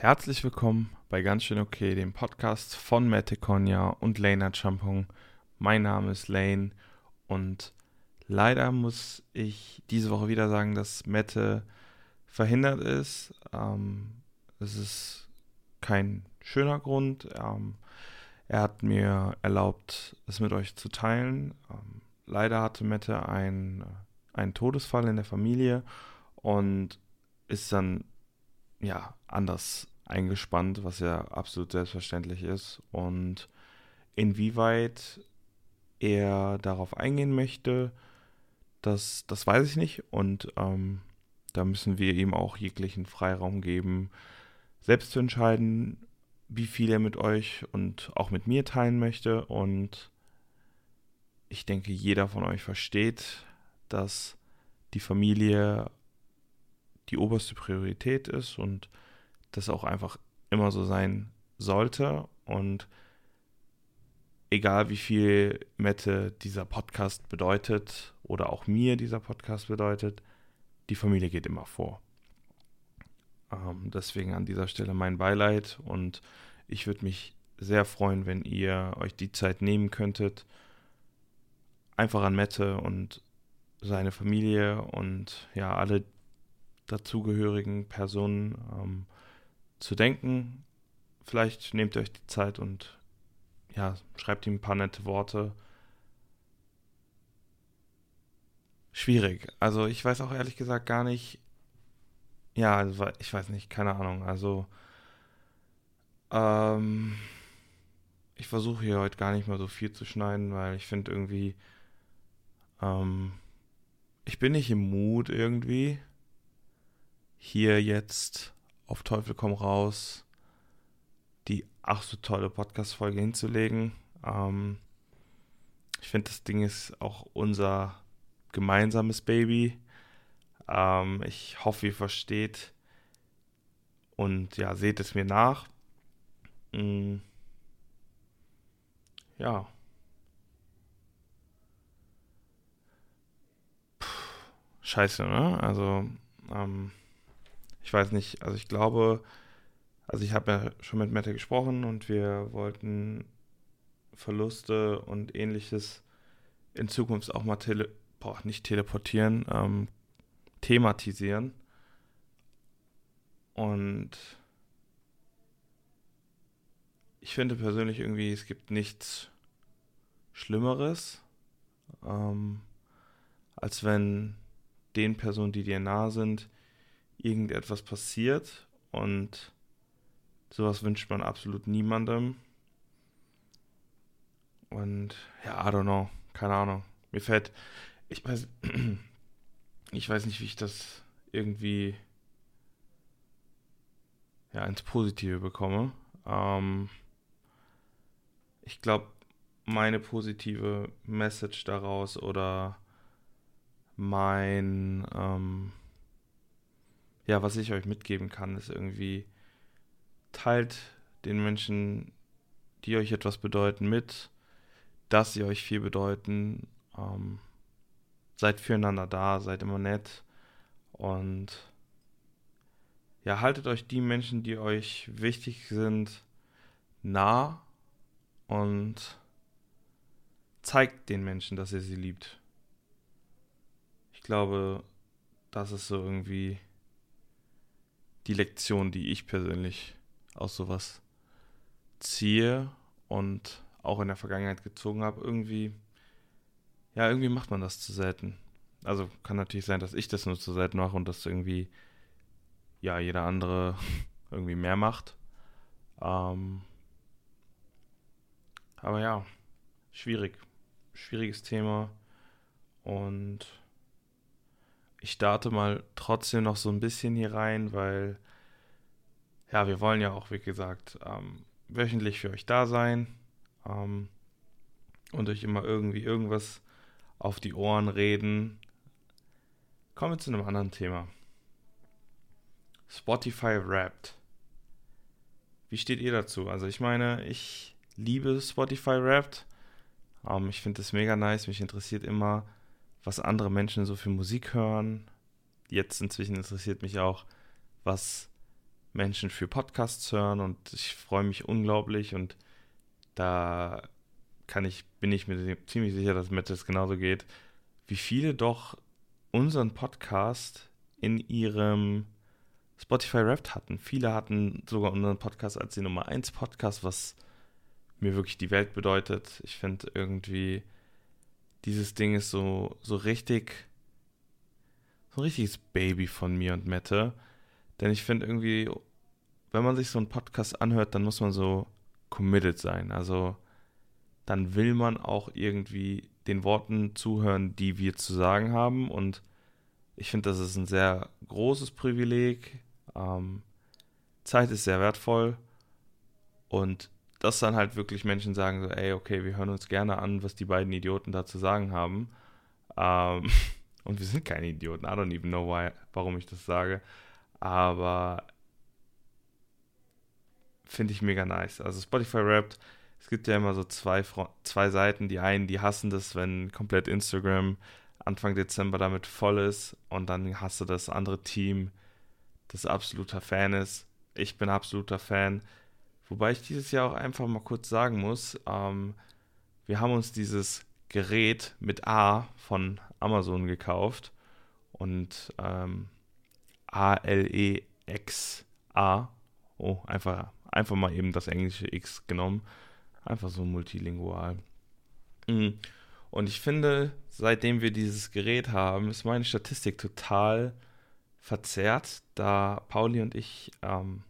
Herzlich willkommen bei Ganz schön okay, dem Podcast von Mette Konya und Lena Champong. Mein Name ist Lane und leider muss ich diese Woche wieder sagen, dass Mette verhindert ist. Ähm, es ist kein schöner Grund. Ähm, er hat mir erlaubt, es mit euch zu teilen. Ähm, leider hatte Mette ein, einen Todesfall in der Familie und ist dann ja anders eingespannt, was ja absolut selbstverständlich ist. Und inwieweit er darauf eingehen möchte, das, das weiß ich nicht. Und ähm, da müssen wir ihm auch jeglichen Freiraum geben, selbst zu entscheiden, wie viel er mit euch und auch mit mir teilen möchte. Und ich denke, jeder von euch versteht, dass die Familie die oberste Priorität ist und das auch einfach immer so sein sollte. Und egal wie viel Mette dieser Podcast bedeutet oder auch mir dieser Podcast bedeutet, die Familie geht immer vor. Ähm, deswegen an dieser Stelle mein Beileid und ich würde mich sehr freuen, wenn ihr euch die Zeit nehmen könntet, einfach an Mette und seine Familie und ja, alle dazugehörigen Personen ähm, zu denken. Vielleicht nehmt ihr euch die Zeit und ja, schreibt ihm ein paar nette Worte. Schwierig. Also ich weiß auch ehrlich gesagt gar nicht. Ja, also ich weiß nicht, keine Ahnung. Also ähm, ich versuche hier heute gar nicht mal so viel zu schneiden, weil ich finde irgendwie, ähm, ich bin nicht im Mut irgendwie, hier jetzt auf Teufel komm raus die ach so tolle Podcast-Folge hinzulegen. Ähm, ich finde, das Ding ist auch unser gemeinsames Baby. Ähm, ich hoffe, ihr versteht und ja, seht es mir nach. Mhm. Ja. Puh, scheiße, ne? Also, ähm, ich weiß nicht, also ich glaube, also ich habe ja schon mit Mette gesprochen und wir wollten Verluste und ähnliches in Zukunft auch mal tele boah, nicht teleportieren, ähm, thematisieren. Und ich finde persönlich irgendwie, es gibt nichts Schlimmeres, ähm, als wenn den Personen, die dir nahe sind, irgendetwas passiert und sowas wünscht man absolut niemandem. Und ja, I don't know, keine Ahnung. Mir fällt, ich weiß, ich weiß nicht, wie ich das irgendwie ja, ins Positive bekomme. Ähm, ich glaube, meine positive Message daraus oder mein ähm, ja, was ich euch mitgeben kann, ist irgendwie, teilt den Menschen, die euch etwas bedeuten, mit, dass sie euch viel bedeuten. Ähm, seid füreinander da, seid immer nett und ja, haltet euch die Menschen, die euch wichtig sind, nah und zeigt den Menschen, dass ihr sie liebt. Ich glaube, das ist so irgendwie die Lektion, die ich persönlich aus sowas ziehe und auch in der Vergangenheit gezogen habe, irgendwie, ja, irgendwie macht man das zu selten. Also kann natürlich sein, dass ich das nur zu selten mache und dass irgendwie, ja, jeder andere irgendwie mehr macht. Ähm, aber ja, schwierig. Schwieriges Thema. Und ich starte mal trotzdem noch so ein bisschen hier rein, weil ja, wir wollen ja auch, wie gesagt, ähm, wöchentlich für euch da sein ähm, und euch immer irgendwie irgendwas auf die Ohren reden. Kommen wir zu einem anderen Thema. Spotify Wrapped. Wie steht ihr dazu? Also ich meine, ich liebe Spotify Wrapped. Ähm, ich finde es mega nice. Mich interessiert immer, was andere Menschen so für Musik hören. Jetzt inzwischen interessiert mich auch, was Menschen für Podcasts hören und ich freue mich unglaublich und da kann ich, bin ich mir ziemlich sicher, dass das genauso geht, wie viele doch unseren Podcast in ihrem Spotify Wrapped hatten. Viele hatten sogar unseren Podcast als die Nummer 1 Podcast, was mir wirklich die Welt bedeutet. Ich finde irgendwie, dieses Ding ist so, so richtig, so ein richtiges Baby von mir und Mette. Denn ich finde irgendwie, wenn man sich so einen Podcast anhört, dann muss man so committed sein. Also dann will man auch irgendwie den Worten zuhören, die wir zu sagen haben. Und ich finde, das ist ein sehr großes Privileg. Ähm, Zeit ist sehr wertvoll. Und dass dann halt wirklich Menschen sagen, so, ey, okay, wir hören uns gerne an, was die beiden Idioten da zu sagen haben. Ähm, und wir sind keine Idioten. I don't even know why, warum ich das sage. Aber finde ich mega nice. Also Spotify Wrapped, es gibt ja immer so zwei, zwei Seiten. Die einen, die hassen das, wenn komplett Instagram Anfang Dezember damit voll ist. Und dann hast du das andere Team, das absoluter Fan ist. Ich bin absoluter Fan. Wobei ich dieses Jahr auch einfach mal kurz sagen muss, ähm, wir haben uns dieses Gerät mit A von Amazon gekauft und ähm, A-L-E-X-A. Oh, einfach, einfach mal eben das englische X genommen. Einfach so multilingual. Mhm. Und ich finde, seitdem wir dieses Gerät haben, ist meine Statistik total verzerrt, da Pauli und ich ähm,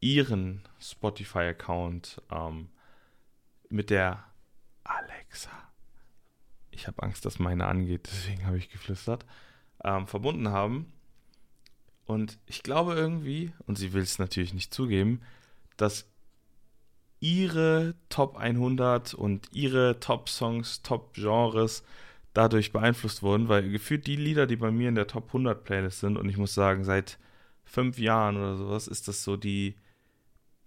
ihren Spotify-Account ähm, mit der Alexa, ich habe Angst, dass meine angeht, deswegen habe ich geflüstert, ähm, verbunden haben. Und ich glaube irgendwie, und sie will es natürlich nicht zugeben, dass ihre Top 100 und ihre Top-Songs, Top-Genres dadurch beeinflusst wurden, weil gefühlt die Lieder, die bei mir in der Top 100 Playlist sind, und ich muss sagen, seit fünf Jahren oder sowas ist das so die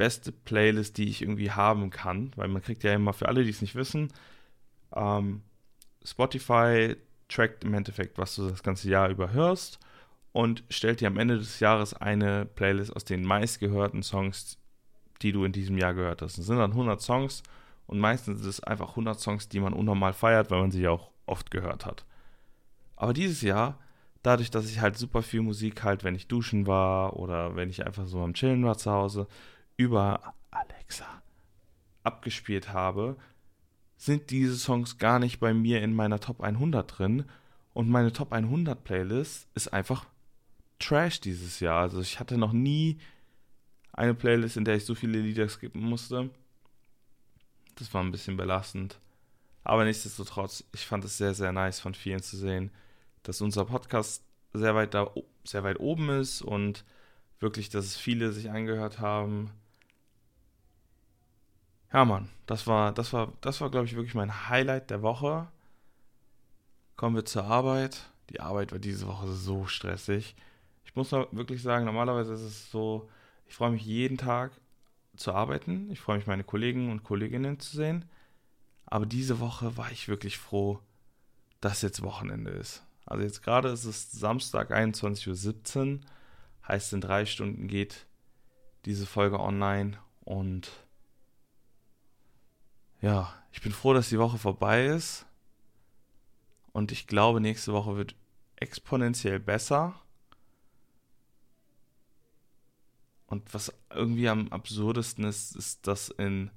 beste Playlist, die ich irgendwie haben kann, weil man kriegt ja immer für alle, die es nicht wissen, ähm, Spotify trackt im Endeffekt, was du das ganze Jahr über hörst und stellt dir am Ende des Jahres eine Playlist aus den meistgehörten Songs, die du in diesem Jahr gehört hast. Es sind dann 100 Songs und meistens sind es einfach 100 Songs, die man unnormal feiert, weil man sie auch oft gehört hat. Aber dieses Jahr, dadurch, dass ich halt super viel Musik halt, wenn ich duschen war oder wenn ich einfach so am Chillen war zu Hause, über Alexa abgespielt habe, sind diese Songs gar nicht bei mir in meiner Top 100 drin. Und meine Top 100 Playlist ist einfach Trash dieses Jahr. Also ich hatte noch nie eine Playlist, in der ich so viele Lieder skippen musste. Das war ein bisschen belastend. Aber nichtsdestotrotz, ich fand es sehr, sehr nice von vielen zu sehen, dass unser Podcast sehr weit, da, sehr weit oben ist und wirklich, dass es viele sich angehört haben. Ja, Mann, das war, das war, das war, glaube ich, wirklich mein Highlight der Woche. Kommen wir zur Arbeit. Die Arbeit war diese Woche so stressig. Ich muss wirklich sagen, normalerweise ist es so, ich freue mich jeden Tag zu arbeiten. Ich freue mich, meine Kollegen und Kolleginnen zu sehen. Aber diese Woche war ich wirklich froh, dass jetzt Wochenende ist. Also jetzt gerade ist es Samstag 21.17 Uhr. Heißt, in drei Stunden geht diese Folge online und ja, ich bin froh, dass die Woche vorbei ist. Und ich glaube, nächste Woche wird exponentiell besser. Und was irgendwie am absurdesten ist, ist, dass in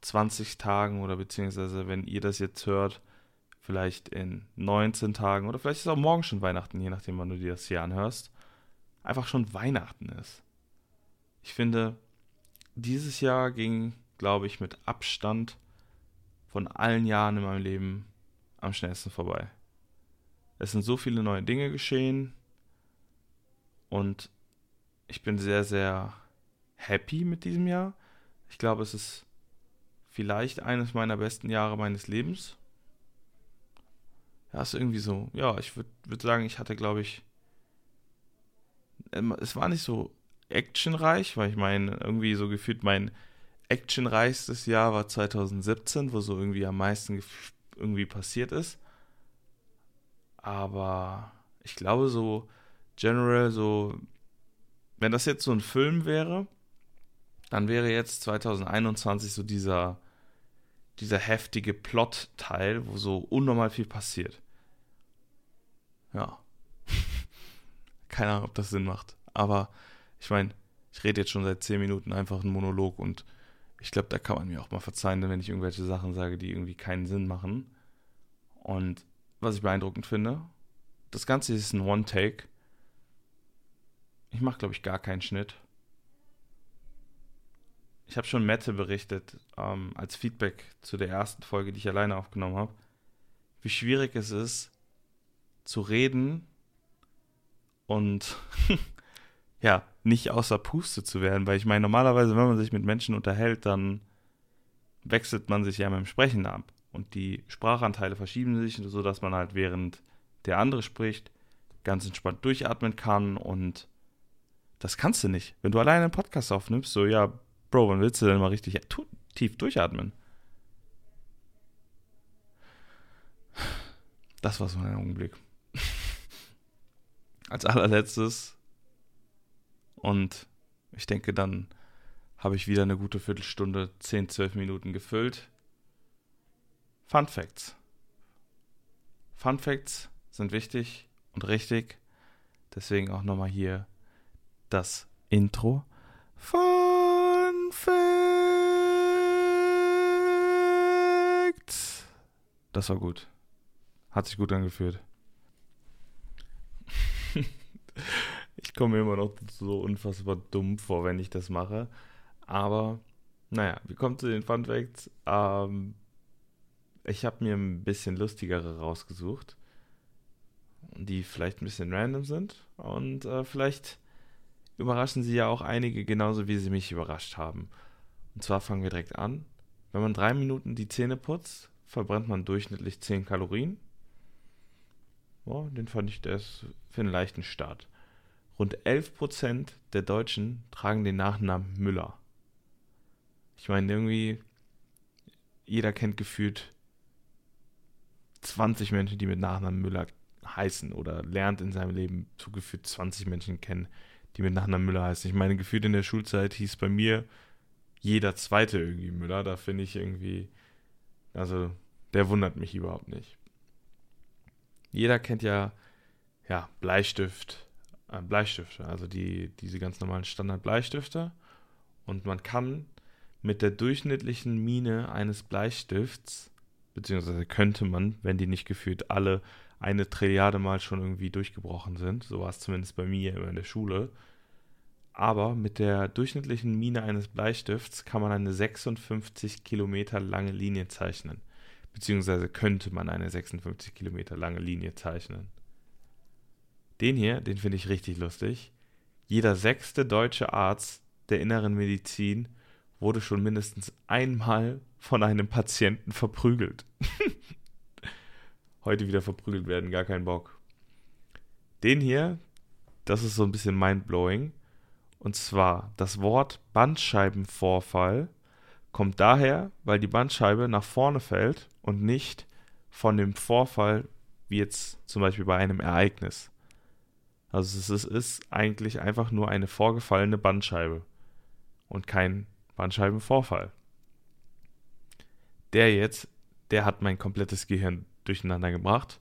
20 Tagen oder beziehungsweise, wenn ihr das jetzt hört, vielleicht in 19 Tagen oder vielleicht ist auch morgen schon Weihnachten, je nachdem, wann du dir das hier anhörst, einfach schon Weihnachten ist. Ich finde, dieses Jahr ging, glaube ich, mit Abstand von allen Jahren in meinem Leben am schnellsten vorbei. Es sind so viele neue Dinge geschehen und ich bin sehr, sehr happy mit diesem Jahr. Ich glaube, es ist vielleicht eines meiner besten Jahre meines Lebens. Ja, ist irgendwie so. Ja, ich würde würd sagen, ich hatte, glaube ich, ähm, es war nicht so actionreich, weil ich meine, irgendwie so gefühlt mein actionreichstes Jahr war 2017, wo so irgendwie am meisten irgendwie passiert ist. Aber ich glaube so general so wenn das jetzt so ein Film wäre, dann wäre jetzt 2021 so dieser, dieser heftige Plot-Teil, wo so unnormal viel passiert. Ja. Keine Ahnung, ob das Sinn macht. Aber ich meine, ich rede jetzt schon seit 10 Minuten einfach einen Monolog und ich glaube, da kann man mir auch mal verzeihen, wenn ich irgendwelche Sachen sage, die irgendwie keinen Sinn machen. Und was ich beeindruckend finde, das Ganze ist ein One-Take. Ich mache, glaube ich, gar keinen Schnitt. Ich habe schon Mette berichtet, ähm, als Feedback zu der ersten Folge, die ich alleine aufgenommen habe, wie schwierig es ist, zu reden und ja, nicht außer Puste zu werden. Weil ich meine, normalerweise, wenn man sich mit Menschen unterhält, dann wechselt man sich ja beim Sprechen ab. Und die Sprachanteile verschieben sich, sodass man halt während der andere spricht, ganz entspannt durchatmen kann und das kannst du nicht. Wenn du alleine einen Podcast aufnimmst, so, ja, Bro, wann willst du denn mal richtig tief durchatmen? Das war so ein Augenblick. Als allerletztes und ich denke, dann habe ich wieder eine gute Viertelstunde, 10, 12 Minuten gefüllt. Fun Facts. Fun Facts sind wichtig und richtig. Deswegen auch nochmal hier das Intro. Fun Facts. Das war gut. Hat sich gut angefühlt. Ich komme mir immer noch so unfassbar dumm vor, wenn ich das mache. Aber, naja, wir kommen zu den Fun Facts. Ähm, ich habe mir ein bisschen lustigere rausgesucht, die vielleicht ein bisschen random sind. Und äh, vielleicht überraschen sie ja auch einige genauso, wie sie mich überrascht haben. Und zwar fangen wir direkt an. Wenn man drei Minuten die Zähne putzt, verbrennt man durchschnittlich 10 Kalorien. Oh, den fand ich das für einen leichten Start. Rund 11% der Deutschen tragen den Nachnamen Müller. Ich meine, irgendwie, jeder kennt gefühlt 20 Menschen, die mit Nachnamen Müller heißen oder lernt in seinem Leben so gefühlt 20 Menschen kennen, die mit Nachnamen Müller heißen. Ich meine, gefühlt in der Schulzeit hieß bei mir jeder Zweite irgendwie Müller. Da finde ich irgendwie, also der wundert mich überhaupt nicht. Jeder kennt ja, ja, Bleistift, Bleistifte, also die, diese ganz normalen Standard-Bleistifte. Und man kann mit der durchschnittlichen Mine eines Bleistifts, beziehungsweise könnte man, wenn die nicht gefühlt alle eine Trilliarde Mal schon irgendwie durchgebrochen sind, so war es zumindest bei mir immer in der Schule, aber mit der durchschnittlichen Mine eines Bleistifts kann man eine 56 Kilometer lange Linie zeichnen. Beziehungsweise könnte man eine 56 Kilometer lange Linie zeichnen. Den hier, den finde ich richtig lustig. Jeder sechste deutsche Arzt der inneren Medizin wurde schon mindestens einmal von einem Patienten verprügelt. Heute wieder verprügelt werden, gar kein Bock. Den hier, das ist so ein bisschen mindblowing. Und zwar, das Wort Bandscheibenvorfall kommt daher, weil die Bandscheibe nach vorne fällt und nicht von dem Vorfall, wie jetzt zum Beispiel bei einem Ereignis. Also es ist, ist eigentlich einfach nur eine vorgefallene Bandscheibe und kein Bandscheibenvorfall. Der jetzt, der hat mein komplettes Gehirn durcheinander gebracht.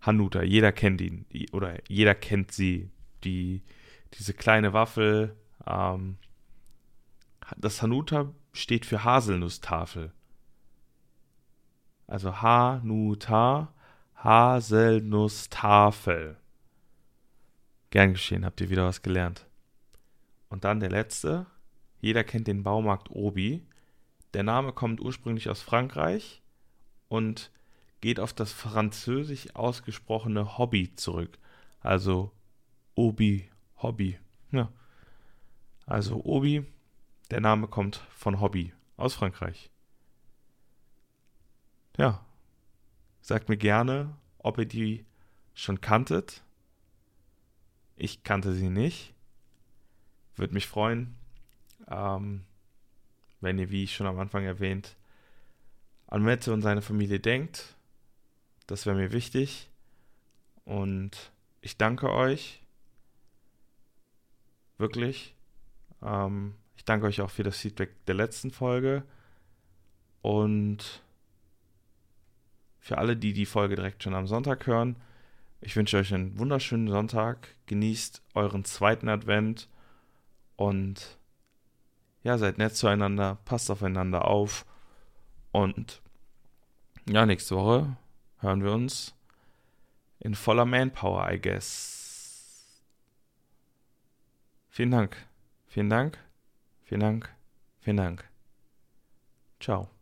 Hanuta, jeder kennt ihn die, oder jeder kennt sie. Die, diese kleine Waffel. Ähm, das Hanuta steht für Haselnusstafel. Also Hanuta, Haselnusstafel. Gern geschehen, habt ihr wieder was gelernt. Und dann der letzte. Jeder kennt den Baumarkt Obi. Der Name kommt ursprünglich aus Frankreich und geht auf das französisch ausgesprochene Hobby zurück. Also Obi, Hobby. Ja. Also Obi, der Name kommt von Hobby aus Frankreich. Ja. Sagt mir gerne, ob ihr die schon kanntet ich kannte sie nicht. Würde mich freuen, ähm, wenn ihr, wie ich schon am Anfang erwähnt, an Mette und seine Familie denkt. Das wäre mir wichtig. Und ich danke euch. Wirklich. Ähm, ich danke euch auch für das Feedback der letzten Folge. Und für alle, die die Folge direkt schon am Sonntag hören, ich wünsche euch einen wunderschönen Sonntag. Genießt euren zweiten Advent und ja, seid nett zueinander, passt aufeinander auf. Und ja, nächste Woche hören wir uns in voller Manpower, I guess. Vielen Dank. Vielen Dank. Vielen Dank. Vielen Dank. Ciao.